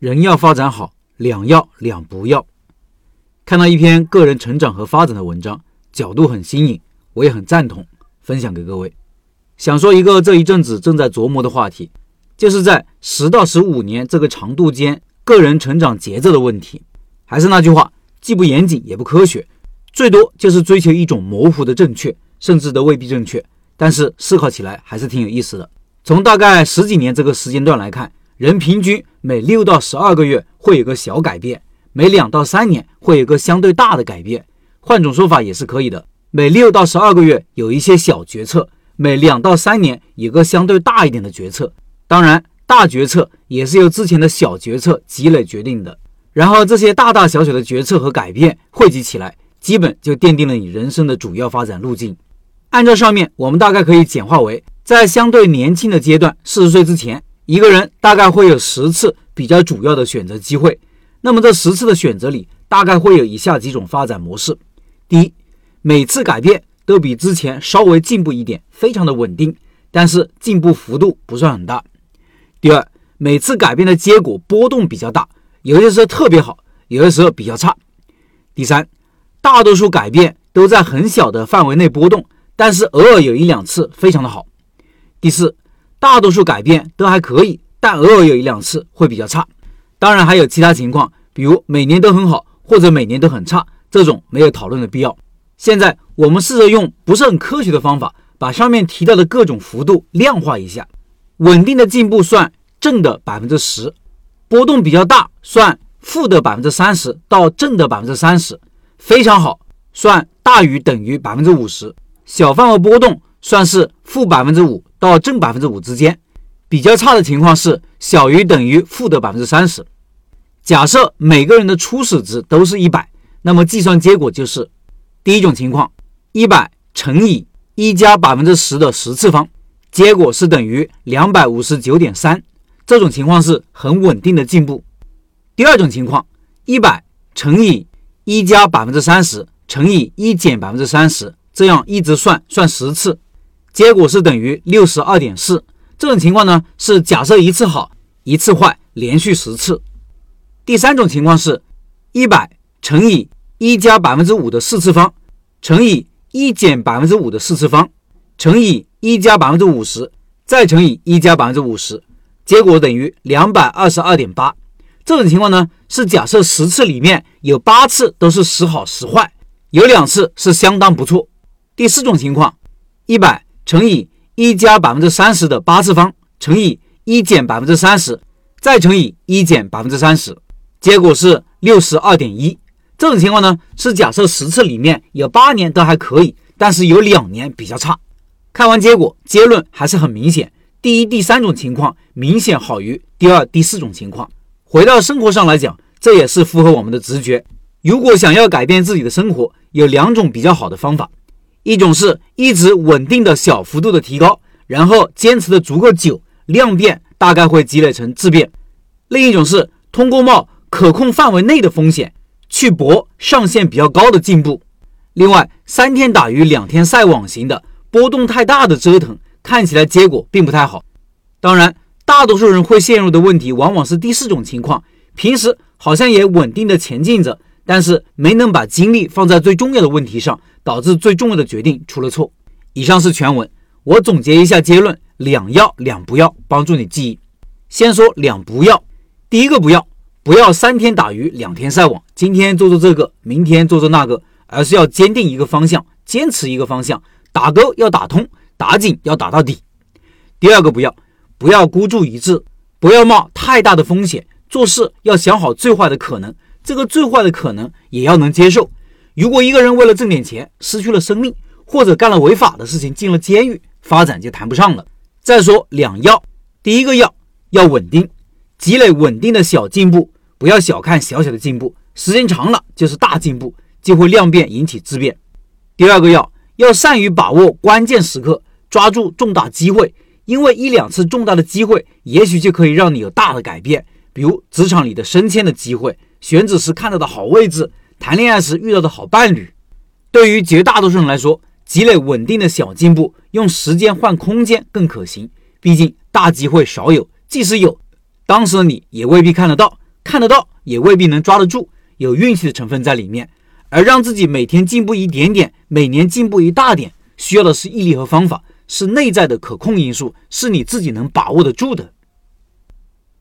人要发展好，两要两不要。看到一篇个人成长和发展的文章，角度很新颖，我也很赞同，分享给各位。想说一个这一阵子正在琢磨的话题，就是在十到十五年这个长度间，个人成长节奏的问题。还是那句话，既不严谨也不科学，最多就是追求一种模糊的正确，甚至都未必正确。但是思考起来还是挺有意思的。从大概十几年这个时间段来看。人平均每六到十二个月会有个小改变，每两到三年会有个相对大的改变。换种说法也是可以的，每六到十二个月有一些小决策，每两到三年有个相对大一点的决策。当然，大决策也是由之前的小决策积累决定的。然后这些大大小小的决策和改变汇集起来，基本就奠定了你人生的主要发展路径。按照上面，我们大概可以简化为，在相对年轻的阶段，四十岁之前。一个人大概会有十次比较主要的选择机会，那么这十次的选择里，大概会有以下几种发展模式：第一，每次改变都比之前稍微进步一点，非常的稳定，但是进步幅度不算很大；第二，每次改变的结果波动比较大，有些时候特别好，有的时候比较差；第三，大多数改变都在很小的范围内波动，但是偶尔有一两次非常的好；第四。大多数改变都还可以，但偶尔有一两次会比较差。当然还有其他情况，比如每年都很好，或者每年都很差，这种没有讨论的必要。现在我们试着用不是很科学的方法，把上面提到的各种幅度量化一下。稳定的进步算正的百分之十，波动比较大算负的百分之三十到正的百分之三十，非常好算大于等于百分之五十，小范围波动算是负百分之五。到正百分之五之间，比较差的情况是小于等于负的百分之三十。假设每个人的初始值都是一百，那么计算结果就是第一种情况：一百乘以一加百分之十的十次方，结果是等于两百五十九点三。这种情况是很稳定的进步。第二种情况：一百乘以一加百分之三十乘以一减百分之三十，这样一直算算十次。结果是等于六十二点四。这种情况呢是假设一次好，一次坏，连续十次。第三种情况是，一百乘以一加百分之五的四次方，乘以一减百分之五的四次方，乘以一加百分之五十，再乘以一加百分之五十，结果等于两百二十二点八。这种情况呢是假设十次里面有八次都是时好时坏，有两次是相当不错。第四种情况，一百。乘以一加百分之三十的八次方，乘以一减百分之三十，再乘以一减百分之三十，结果是六十二点一。这种情况呢，是假设十次里面有八年都还可以，但是有两年比较差。看完结果，结论还是很明显：第一、第三种情况明显好于第二、第四种情况。回到生活上来讲，这也是符合我们的直觉。如果想要改变自己的生活，有两种比较好的方法。一种是一直稳定的小幅度的提高，然后坚持的足够久，量变大概会积累成质变；另一种是通过冒可控范围内的风险，去搏上限比较高的进步。另外，三天打鱼两天晒网型的波动太大的折腾，看起来结果并不太好。当然，大多数人会陷入的问题往往是第四种情况：平时好像也稳定的前进着，但是没能把精力放在最重要的问题上。导致最重要的决定出了错。以上是全文，我总结一下结论：两要两不要，帮助你记忆。先说两不要，第一个不要，不要三天打鱼两天晒网，今天做做这个，明天做做那个，而是要坚定一个方向，坚持一个方向，打勾要打通，打紧要打到底。第二个不要，不要孤注一掷，不要冒太大的风险，做事要想好最坏的可能，这个最坏的可能也要能接受。如果一个人为了挣点钱失去了生命，或者干了违法的事情进了监狱，发展就谈不上了。再说两要，第一个要要稳定，积累稳定的小进步，不要小看小小的进步，时间长了就是大进步，就会量变引起质变。第二个要要善于把握关键时刻，抓住重大机会，因为一两次重大的机会，也许就可以让你有大的改变，比如职场里的升迁的机会，选址时看到的好位置。谈恋爱时遇到的好伴侣，对于绝大多数人来说，积累稳定的小进步，用时间换空间更可行。毕竟大机会少有，即使有，当时的你也未必看得到，看得到也未必能抓得住，有运气的成分在里面。而让自己每天进步一点点，每年进步一大点，需要的是毅力和方法，是内在的可控因素，是你自己能把握得住的。